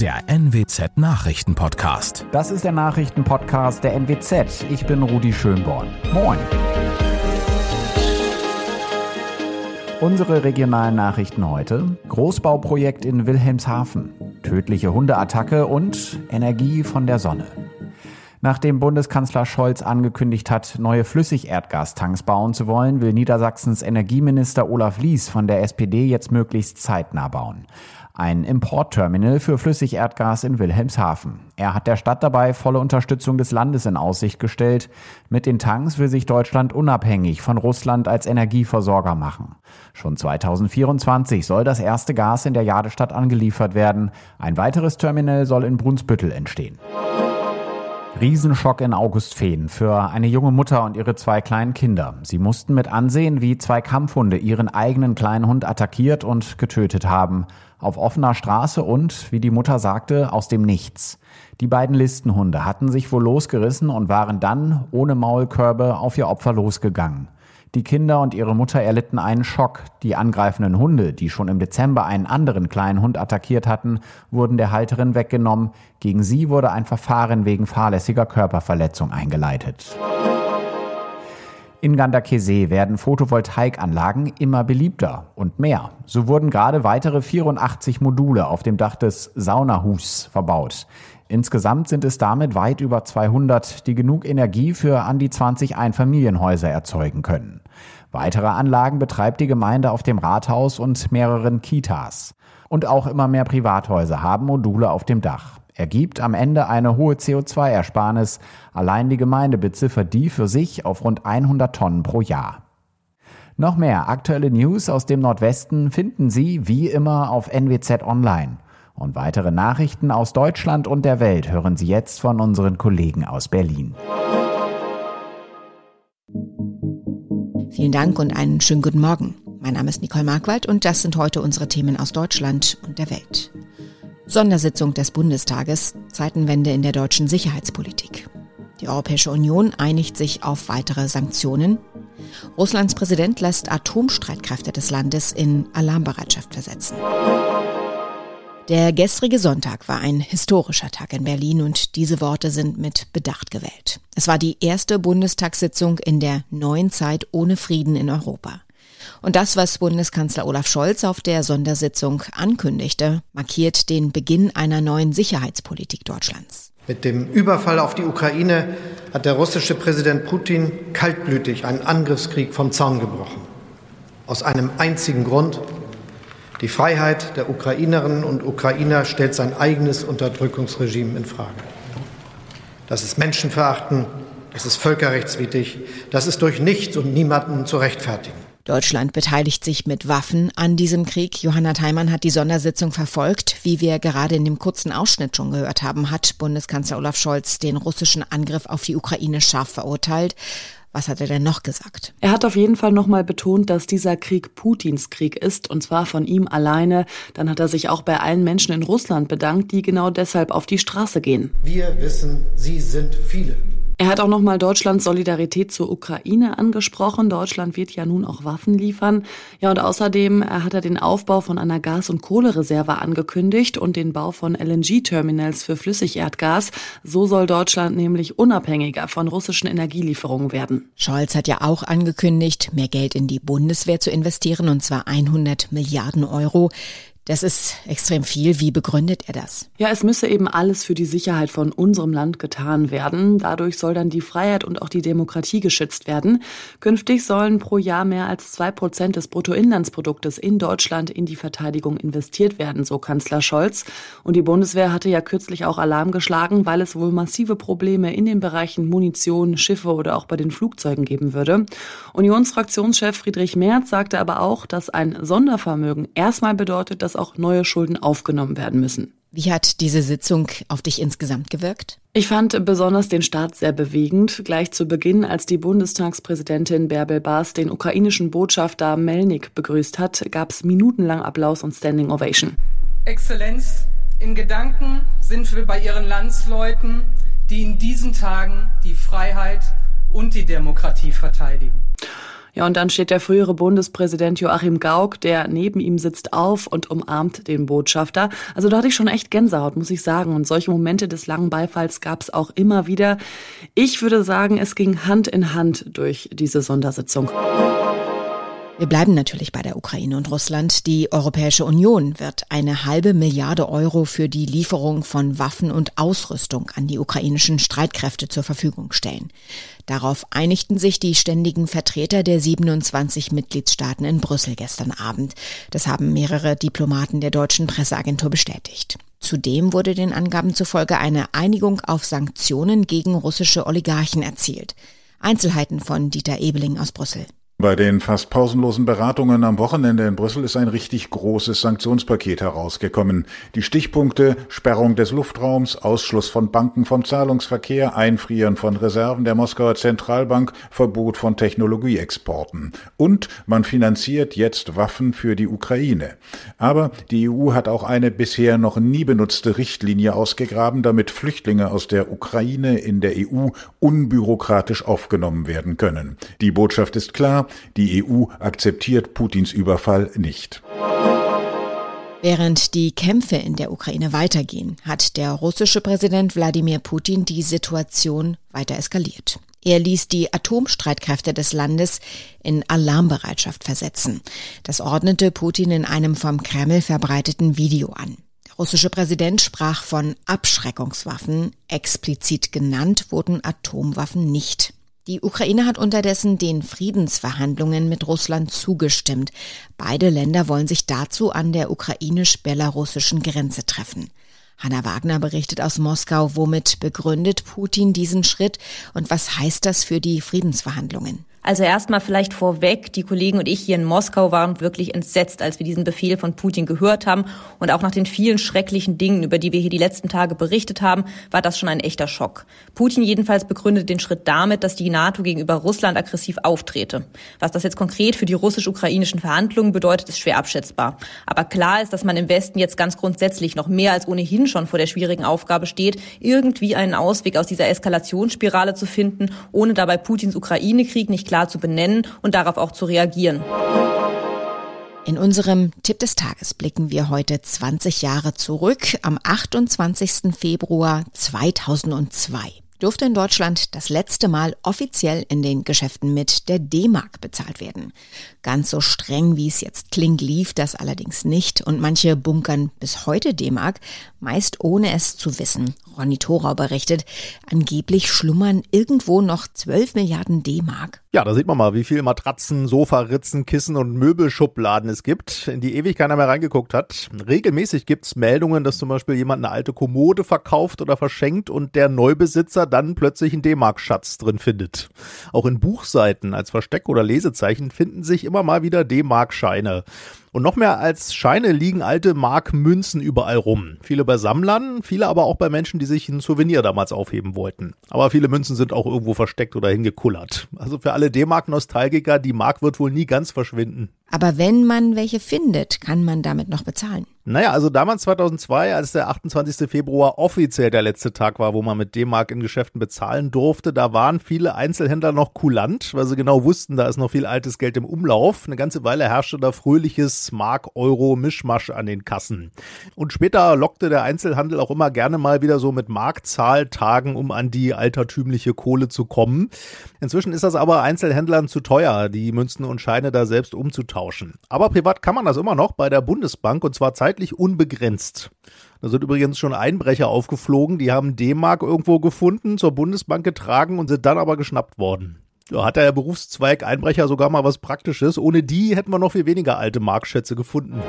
der NWZ Nachrichtenpodcast. Das ist der Nachrichtenpodcast der NWZ. Ich bin Rudi Schönborn. Moin. Unsere regionalen Nachrichten heute. Großbauprojekt in Wilhelmshaven. Tödliche Hundeattacke und Energie von der Sonne. Nachdem Bundeskanzler Scholz angekündigt hat, neue Flüssigerdgastanks bauen zu wollen, will Niedersachsens Energieminister Olaf Lies von der SPD jetzt möglichst zeitnah bauen. Ein Importterminal für Flüssigerdgas in Wilhelmshaven. Er hat der Stadt dabei volle Unterstützung des Landes in Aussicht gestellt. Mit den Tanks will sich Deutschland unabhängig von Russland als Energieversorger machen. Schon 2024 soll das erste Gas in der Jadestadt angeliefert werden. Ein weiteres Terminal soll in Brunsbüttel entstehen. Riesenschock in Augustfehn für eine junge Mutter und ihre zwei kleinen Kinder. Sie mussten mit ansehen, wie zwei Kampfhunde ihren eigenen kleinen Hund attackiert und getötet haben. Auf offener Straße und, wie die Mutter sagte, aus dem Nichts. Die beiden Listenhunde hatten sich wohl losgerissen und waren dann, ohne Maulkörbe, auf ihr Opfer losgegangen. Die Kinder und ihre Mutter erlitten einen Schock. Die angreifenden Hunde, die schon im Dezember einen anderen kleinen Hund attackiert hatten, wurden der Halterin weggenommen. Gegen sie wurde ein Verfahren wegen fahrlässiger Körperverletzung eingeleitet. In Gandakesee werden Photovoltaikanlagen immer beliebter und mehr. So wurden gerade weitere 84 Module auf dem Dach des Saunahus verbaut. Insgesamt sind es damit weit über 200, die genug Energie für an die 20 Einfamilienhäuser erzeugen können. Weitere Anlagen betreibt die Gemeinde auf dem Rathaus und mehreren Kitas. Und auch immer mehr Privathäuser haben Module auf dem Dach. Ergibt am Ende eine hohe CO2-Ersparnis. Allein die Gemeinde beziffert die für sich auf rund 100 Tonnen pro Jahr. Noch mehr aktuelle News aus dem Nordwesten finden Sie wie immer auf NWZ Online. Und weitere Nachrichten aus Deutschland und der Welt hören Sie jetzt von unseren Kollegen aus Berlin. Vielen Dank und einen schönen guten Morgen. Mein Name ist Nicole Markwald und das sind heute unsere Themen aus Deutschland und der Welt. Sondersitzung des Bundestages, Zeitenwende in der deutschen Sicherheitspolitik. Die Europäische Union einigt sich auf weitere Sanktionen. Russlands Präsident lässt Atomstreitkräfte des Landes in Alarmbereitschaft versetzen. Der gestrige Sonntag war ein historischer Tag in Berlin und diese Worte sind mit Bedacht gewählt. Es war die erste Bundestagssitzung in der neuen Zeit ohne Frieden in Europa. Und das, was Bundeskanzler Olaf Scholz auf der Sondersitzung ankündigte, markiert den Beginn einer neuen Sicherheitspolitik Deutschlands. Mit dem Überfall auf die Ukraine hat der russische Präsident Putin kaltblütig einen Angriffskrieg vom Zaun gebrochen. Aus einem einzigen Grund, die Freiheit der Ukrainerinnen und Ukrainer stellt sein eigenes Unterdrückungsregime in Frage. Das ist Menschenverachten, das ist völkerrechtswidrig, das ist durch nichts und niemanden zu rechtfertigen. Deutschland beteiligt sich mit Waffen an diesem Krieg. Johanna Theimann hat die Sondersitzung verfolgt. Wie wir gerade in dem kurzen Ausschnitt schon gehört haben, hat Bundeskanzler Olaf Scholz den russischen Angriff auf die Ukraine scharf verurteilt. Was hat er denn noch gesagt? Er hat auf jeden Fall nochmal betont, dass dieser Krieg Putins Krieg ist und zwar von ihm alleine. Dann hat er sich auch bei allen Menschen in Russland bedankt, die genau deshalb auf die Straße gehen. Wir wissen, Sie sind viele. Er hat auch nochmal Deutschlands Solidarität zur Ukraine angesprochen. Deutschland wird ja nun auch Waffen liefern. Ja, und außerdem äh, hat er den Aufbau von einer Gas- und Kohlereserve angekündigt und den Bau von LNG-Terminals für Flüssigerdgas. So soll Deutschland nämlich unabhängiger von russischen Energielieferungen werden. Scholz hat ja auch angekündigt, mehr Geld in die Bundeswehr zu investieren, und zwar 100 Milliarden Euro. Das ist extrem viel. Wie begründet er das? Ja, es müsse eben alles für die Sicherheit von unserem Land getan werden. Dadurch soll dann die Freiheit und auch die Demokratie geschützt werden. Künftig sollen pro Jahr mehr als zwei Prozent des Bruttoinlandsproduktes in Deutschland in die Verteidigung investiert werden, so Kanzler Scholz. Und die Bundeswehr hatte ja kürzlich auch Alarm geschlagen, weil es wohl massive Probleme in den Bereichen Munition, Schiffe oder auch bei den Flugzeugen geben würde. Unionsfraktionschef Friedrich Merz sagte aber auch, dass ein Sondervermögen erstmal bedeutet, dass auch neue Schulden aufgenommen werden müssen. Wie hat diese Sitzung auf dich insgesamt gewirkt? Ich fand besonders den Start sehr bewegend. Gleich zu Beginn, als die Bundestagspräsidentin Bärbel Baas den ukrainischen Botschafter Melnik begrüßt hat, gab es minutenlang Applaus und Standing Ovation. Exzellenz, in Gedanken sind wir bei Ihren Landsleuten, die in diesen Tagen die Freiheit und die Demokratie verteidigen. Ja, und dann steht der frühere Bundespräsident Joachim Gauck, der neben ihm sitzt, auf und umarmt den Botschafter. Also da hatte ich schon echt Gänsehaut, muss ich sagen. Und solche Momente des langen Beifalls gab es auch immer wieder. Ich würde sagen, es ging Hand in Hand durch diese Sondersitzung. Wir bleiben natürlich bei der Ukraine und Russland. Die Europäische Union wird eine halbe Milliarde Euro für die Lieferung von Waffen und Ausrüstung an die ukrainischen Streitkräfte zur Verfügung stellen. Darauf einigten sich die ständigen Vertreter der 27 Mitgliedstaaten in Brüssel gestern Abend. Das haben mehrere Diplomaten der deutschen Presseagentur bestätigt. Zudem wurde den Angaben zufolge eine Einigung auf Sanktionen gegen russische Oligarchen erzielt. Einzelheiten von Dieter Ebeling aus Brüssel. Bei den fast pausenlosen Beratungen am Wochenende in Brüssel ist ein richtig großes Sanktionspaket herausgekommen. Die Stichpunkte Sperrung des Luftraums, Ausschluss von Banken vom Zahlungsverkehr, Einfrieren von Reserven der Moskauer Zentralbank, Verbot von Technologieexporten. Und man finanziert jetzt Waffen für die Ukraine. Aber die EU hat auch eine bisher noch nie benutzte Richtlinie ausgegraben, damit Flüchtlinge aus der Ukraine in der EU unbürokratisch aufgenommen werden können. Die Botschaft ist klar, die EU akzeptiert Putins Überfall nicht. Während die Kämpfe in der Ukraine weitergehen, hat der russische Präsident Wladimir Putin die Situation weiter eskaliert. Er ließ die Atomstreitkräfte des Landes in Alarmbereitschaft versetzen. Das ordnete Putin in einem vom Kreml verbreiteten Video an. Der russische Präsident sprach von Abschreckungswaffen. Explizit genannt wurden Atomwaffen nicht. Die Ukraine hat unterdessen den Friedensverhandlungen mit Russland zugestimmt. Beide Länder wollen sich dazu an der ukrainisch-belarussischen Grenze treffen. Hanna Wagner berichtet aus Moskau, womit begründet Putin diesen Schritt und was heißt das für die Friedensverhandlungen? Also erstmal vielleicht vorweg, die Kollegen und ich hier in Moskau waren wirklich entsetzt, als wir diesen Befehl von Putin gehört haben. Und auch nach den vielen schrecklichen Dingen, über die wir hier die letzten Tage berichtet haben, war das schon ein echter Schock. Putin jedenfalls begründet den Schritt damit, dass die NATO gegenüber Russland aggressiv auftrete. Was das jetzt konkret für die russisch-ukrainischen Verhandlungen bedeutet, ist schwer abschätzbar. Aber klar ist, dass man im Westen jetzt ganz grundsätzlich noch mehr als ohnehin schon vor der schwierigen Aufgabe steht, irgendwie einen Ausweg aus dieser Eskalationsspirale zu finden, ohne dabei Putins Ukraine-Krieg nicht klar zu benennen und darauf auch zu reagieren. In unserem Tipp des Tages blicken wir heute 20 Jahre zurück am 28. Februar 2002 durfte in Deutschland das letzte Mal offiziell in den Geschäften mit der D-Mark bezahlt werden. Ganz so streng, wie es jetzt klingt, lief das allerdings nicht und manche bunkern bis heute D-Mark, meist ohne es zu wissen. Ronny Thorau berichtet, angeblich schlummern irgendwo noch 12 Milliarden D-Mark. Ja, da sieht man mal, wie viel Matratzen, Sofaritzen, Kissen und Möbelschubladen es gibt, in die ewig keiner mehr reingeguckt hat. Regelmäßig gibt's Meldungen, dass zum Beispiel jemand eine alte Kommode verkauft oder verschenkt und der Neubesitzer dann plötzlich einen D-Mark-Schatz drin findet. Auch in Buchseiten als Versteck- oder Lesezeichen finden sich immer mal wieder D-Mark-Scheine. Und noch mehr als Scheine liegen alte Markmünzen überall rum. Viele bei Sammlern, viele aber auch bei Menschen, die sich ein Souvenir damals aufheben wollten. Aber viele Münzen sind auch irgendwo versteckt oder hingekullert. Also für alle D-Mark-Nostalgiker, die Mark wird wohl nie ganz verschwinden. Aber wenn man welche findet, kann man damit noch bezahlen. Naja, also damals 2002, als der 28. Februar offiziell der letzte Tag war, wo man mit D-Mark in Geschäften bezahlen durfte, da waren viele Einzelhändler noch kulant, weil sie genau wussten, da ist noch viel altes Geld im Umlauf. Eine ganze Weile herrschte da fröhliches Mark-Euro-Mischmasch an den Kassen. Und später lockte der Einzelhandel auch immer gerne mal wieder so mit Markzahltagen, um an die altertümliche Kohle zu kommen. Inzwischen ist das aber Einzelhändlern zu teuer, die Münzen und Scheine da selbst umzutauschen. Aber privat kann man das immer noch bei der Bundesbank und zwar zeitlich zeitlich unbegrenzt. Da sind übrigens schon Einbrecher aufgeflogen, die haben D-Mark irgendwo gefunden, zur Bundesbank getragen und sind dann aber geschnappt worden. Da hat der Berufszweig Einbrecher sogar mal was Praktisches. Ohne die hätten wir noch viel weniger alte Markschätze gefunden.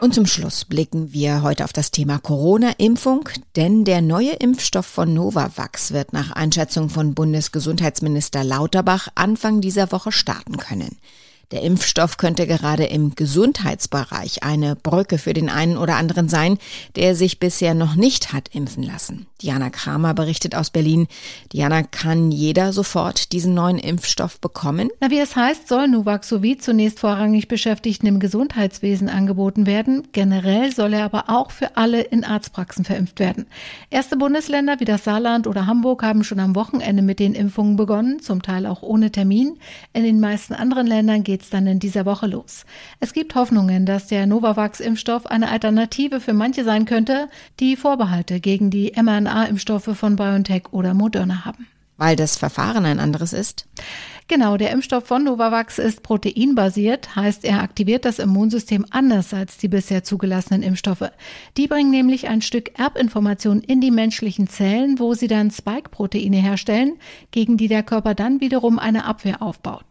Und zum Schluss blicken wir heute auf das Thema Corona-Impfung, denn der neue Impfstoff von Novavax wird nach Einschätzung von Bundesgesundheitsminister Lauterbach Anfang dieser Woche starten können. Der Impfstoff könnte gerade im Gesundheitsbereich eine Brücke für den einen oder anderen sein, der sich bisher noch nicht hat impfen lassen. Diana Kramer berichtet aus Berlin. Diana, kann jeder sofort diesen neuen Impfstoff bekommen? Na, wie es heißt, soll Nuvaxovid zunächst vorrangig Beschäftigten im Gesundheitswesen angeboten werden. Generell soll er aber auch für alle in Arztpraxen verimpft werden. Erste Bundesländer wie das Saarland oder Hamburg haben schon am Wochenende mit den Impfungen begonnen, zum Teil auch ohne Termin. In den meisten anderen Ländern geht geht's dann in dieser Woche los. Es gibt Hoffnungen, dass der Novavax-Impfstoff eine Alternative für manche sein könnte, die Vorbehalte gegen die mRNA-Impfstoffe von BioNTech oder Moderna haben. Weil das Verfahren ein anderes ist? Genau, der Impfstoff von Novavax ist proteinbasiert, heißt er aktiviert das Immunsystem anders als die bisher zugelassenen Impfstoffe. Die bringen nämlich ein Stück Erbinformation in die menschlichen Zellen, wo sie dann Spike-Proteine herstellen, gegen die der Körper dann wiederum eine Abwehr aufbaut.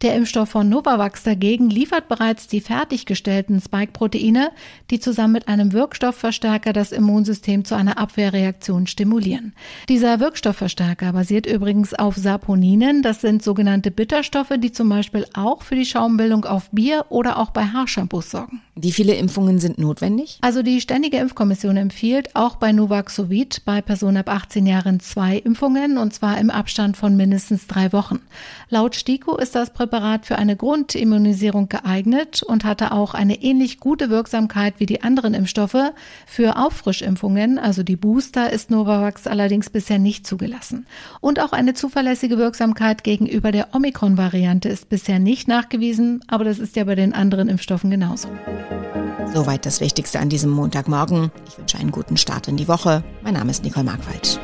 Der Impfstoff von Novavax dagegen liefert bereits die fertiggestellten Spike-Proteine, die zusammen mit einem Wirkstoffverstärker das Immunsystem zu einer Abwehrreaktion stimulieren. Dieser Wirkstoffverstärker basiert übrigens auf Saponinen, das sind sogenannte Bitterstoffe, die zum Beispiel auch für die Schaumbildung auf Bier oder auch bei Haarshampoos sorgen. Wie viele Impfungen sind notwendig? Also die Ständige Impfkommission empfiehlt auch bei Nuvaxovid bei Personen ab 18 Jahren zwei Impfungen und zwar im Abstand von mindestens drei Wochen. Laut STIKO ist das Präparat für eine Grundimmunisierung geeignet und hatte auch eine ähnlich gute Wirksamkeit wie die anderen Impfstoffe. Für Auffrischimpfungen, also die Booster, ist Novavax allerdings bisher nicht zugelassen. Und auch eine zuverlässige Wirksamkeit gegenüber der Omikron-Variante ist bisher nicht nachgewiesen, aber das ist ja bei den anderen Impfstoffen genauso. Soweit das Wichtigste an diesem Montagmorgen. Ich wünsche einen guten Start in die Woche. Mein Name ist Nicole Markwald.